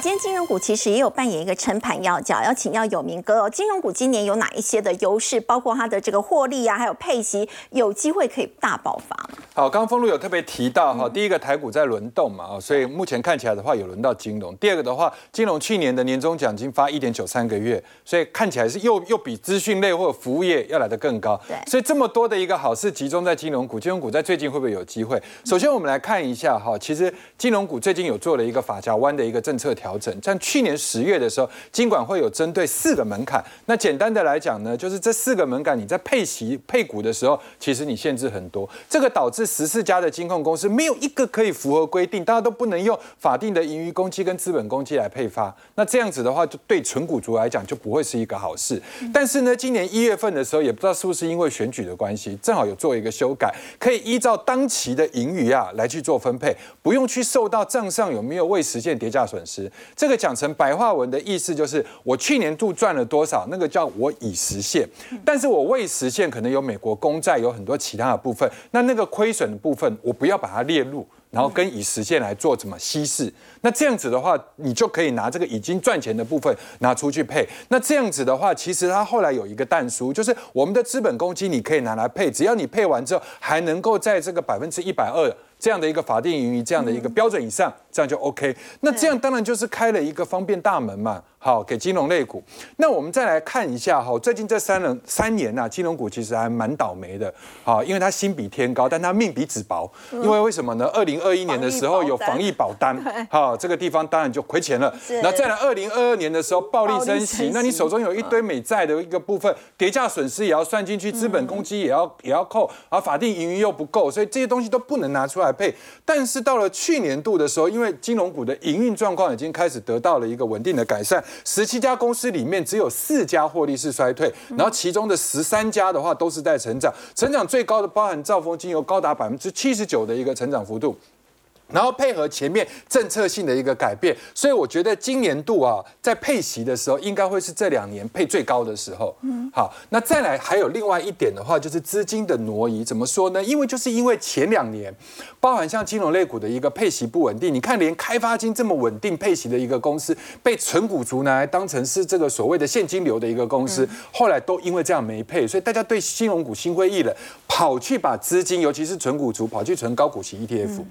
今天金融股其实也有扮演一个撑盘要角，要请教有明哥哦。金融股今年有哪一些的优势？包括它的这个获利啊，还有配息，有机会可以大爆发吗？好，刚刚封路有特别提到哈，第一个台股在轮动嘛，啊，所以目前看起来的话有轮到金融。第二个的话，金融去年的年终奖金发一点九三个月，所以看起来是又又比资讯类或者服务业要来得更高。对所以这么多的一个好事集中在金融股，金融股在最近会不会有机会？首先我们来看一下哈，其实金融股最近有做了一个法夹湾的一个政策调整，像去年十月的时候，金管会有针对四个门槛。那简单的来讲呢，就是这四个门槛，你在配息配股的时候，其实你限制很多，这个导致十四家的金控公司没有一个可以符合规定，大家都不能用法定的盈余公积跟资本公积来配发。那这样子的话，就对纯股族来讲就不会是一个好事。但是呢，今年一月份的时候，也不知道是不是因为选举的关系，正好有做一个修改，可以依照当期的盈余啊来去做分配，不用去受到账上有没有未实现跌价损失。这个讲成白话文的意思就是，我去年度赚了多少，那个叫我已实现，但是我未实现可能有美国公债，有很多其他的部分，那那个亏损的部分，我不要把它列入。然后跟已实现来做怎么稀释，那这样子的话，你就可以拿这个已经赚钱的部分拿出去配。那这样子的话，其实它后来有一个淡书，就是我们的资本公积你可以拿来配，只要你配完之后还能够在这个百分之一百二这样的一个法定盈余这样的一个标准以上，这样就 OK。那这样当然就是开了一个方便大门嘛，好给金融类股。那我们再来看一下哈，最近这三人三年呐、金融股其实还蛮倒霉的，好，因为它心比天高，但它命比纸薄。因为为什么呢？二零二一年的时候有防疫保单，*laughs* 好，这个地方当然就亏钱了。那再来二零二二年的时候暴力升息息，那你手中有一堆美债的一个部分，跌价损失也要算进去，资本公积也要也要扣，而法定盈余又不够，所以这些东西都不能拿出来配。但是到了去年度的时候，因为金融股的营运状况已经开始得到了一个稳定的改善，十七家公司里面只有四家获利是衰退，然后其中的十三家的话都是在成长，成长最高的包含兆丰金油高达百分之七十九的一个成长幅度。然后配合前面政策性的一个改变，所以我觉得今年度啊，在配息的时候，应该会是这两年配最高的时候。嗯，好，那再来还有另外一点的话，就是资金的挪移。怎么说呢？因为就是因为前两年，包含像金融类股的一个配息不稳定，你看连开发金这么稳定配息的一个公司，被纯股族拿来当成是这个所谓的现金流的一个公司，后来都因为这样没配，所以大家对金融股心灰意冷，跑去把资金，尤其是纯股族，跑去存高股息 ETF。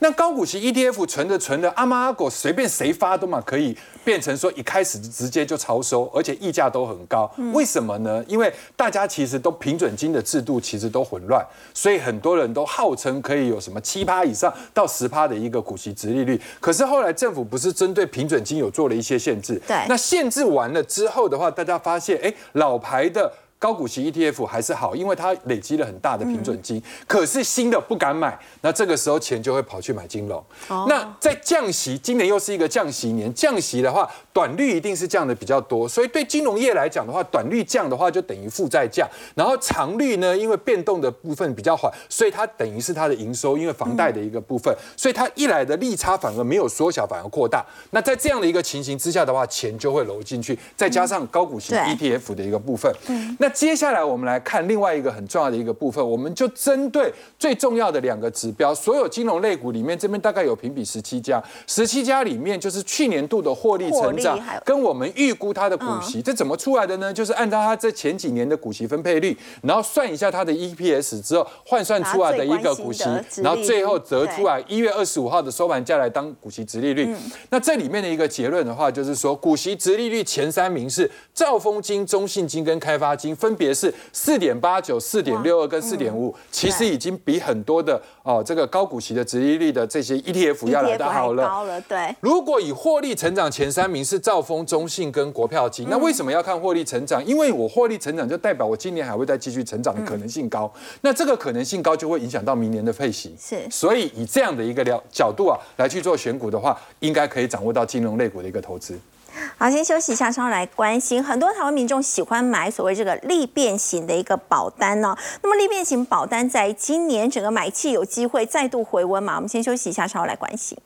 那高高股息 ETF 存着存着，阿猫阿狗随便谁发都嘛可以变成说一开始直接就超收，而且溢价都很高。为什么呢？因为大家其实都平准金的制度其实都混乱，所以很多人都号称可以有什么七趴以上到十趴的一个股息值利率。可是后来政府不是针对平准金有做了一些限制？对。那限制完了之后的话，大家发现，哎，老牌的。高股息 ETF 还是好，因为它累积了很大的平准金。可是新的不敢买，那这个时候钱就会跑去买金融。那在降息，今年又是一个降息年，降息的话，短率一定是降的比较多。所以对金融业来讲的话，短率降的话就等于负债降。然后长率呢，因为变动的部分比较缓，所以它等于是它的营收，因为房贷的一个部分，所以它一来的利差反而没有缩小，反而扩大。那在这样的一个情形之下的话，钱就会流进去，再加上高股息 ETF 的一个部分，那。那接下来我们来看另外一个很重要的一个部分，我们就针对最重要的两个指标，所有金融类股里面，这边大概有评比十七家，十七家里面就是去年度的获利成长，跟我们预估它的股息，这怎么出来的呢？就是按照它这前几年的股息分配率，然后算一下它的 EPS 之后换算出来的一个股息，然后最后得出来一月二十五号的收盘价来当股息值利率。那这里面的一个结论的话，就是说股息值利率前三名是兆丰金、中信金跟开发金。分别是四点八九、四点六二跟四点五，其实已经比很多的哦这个高股息的殖利率的这些 ETF 要来的好了。高了，对。如果以获利成长前三名是兆丰、中信跟国票金，那为什么要看获利成长？因为我获利成长就代表我今年还会再继续成长的可能性高。那这个可能性高就会影响到明年的配息。是。所以以这样的一个了角度啊来去做选股的话，应该可以掌握到金融类股的一个投资。好，先休息一下，稍后来关心。很多台湾民众喜欢买所谓这个利变型的一个保单呢。那么利变型保单在今年整个买气有机会再度回温嘛？我们先休息一下，稍后来关心。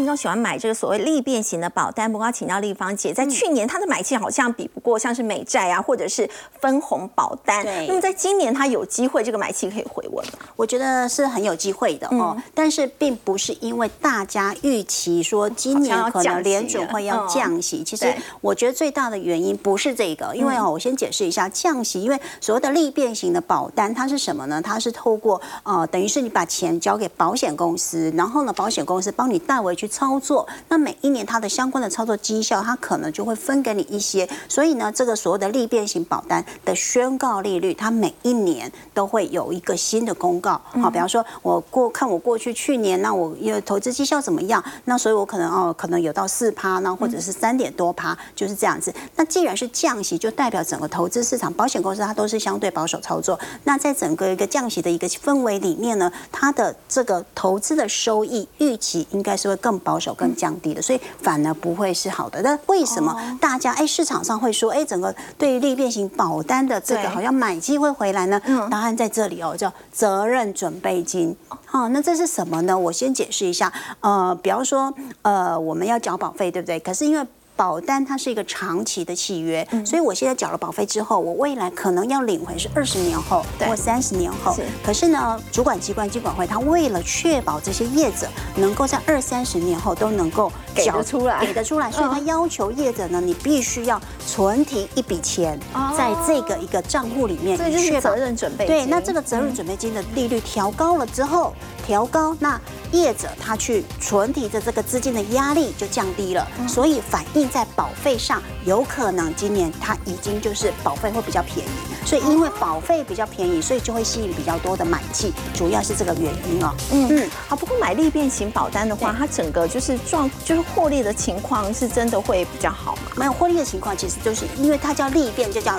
民众喜欢买这个所谓利变型的保单，不过要请教立方姐，在去年它的买气好像比不过像是美债啊，或者是分红保单。那么在今年它有机会这个买气可以回温吗？我觉得是很有机会的哦，但是并不是因为大家预期说今年可能联准会要降息。其实我觉得最大的原因不是这个，因为哦，我先解释一下降息，因为所谓的利变型的保单它是什么呢？它是透过呃，等于是你把钱交给保险公司，然后呢，保险公司帮你。代为去操作，那每一年它的相关的操作绩效，它可能就会分给你一些。所以呢，这个所谓的利变型保单的宣告利率，它每一年都会有一个新的公告。好，比方说我过看我过去去年，那我因为投资绩效怎么样？那所以我可能哦，可能有到四趴，那或者是三点多趴，就是这样子。那既然是降息，就代表整个投资市场，保险公司它都是相对保守操作。那在整个一个降息的一个氛围里面呢，它的这个投资的收益预期应该。是会更保守、更降低的，所以反而不会是好的。那为什么大家哎市场上会说哎整个对于利变型保单的这个好像买机会回来呢？答案在这里哦，叫责任准备金。好，那这是什么呢？我先解释一下。呃，比方说呃我们要缴保费，对不对？可是因为保单它是一个长期的契约，所以我现在缴了保费之后，我未来可能要领回是二十年后或三十年后。可是呢，主管机关金管会它为了确保这些业者能够在二三十年后都能够给得出来，给得出来，所以它要求业者呢，你必须要存提一笔钱在这个一个账户里面，这就是责任准备金。对，那这个责任准备金的利率调高了之后，调高那。业者他去存提的这个资金的压力就降低了，所以反映在保费上，有可能今年它已经就是保费会比较便宜，所以因为保费比较便宜，所以就会吸引比较多的买气，主要是这个原因哦。嗯嗯，好，不过买利变型保单的话，它整个就是状就是获利的情况是真的会比较好吗？没有获利的情况，其实就是因为它叫利变，就叫。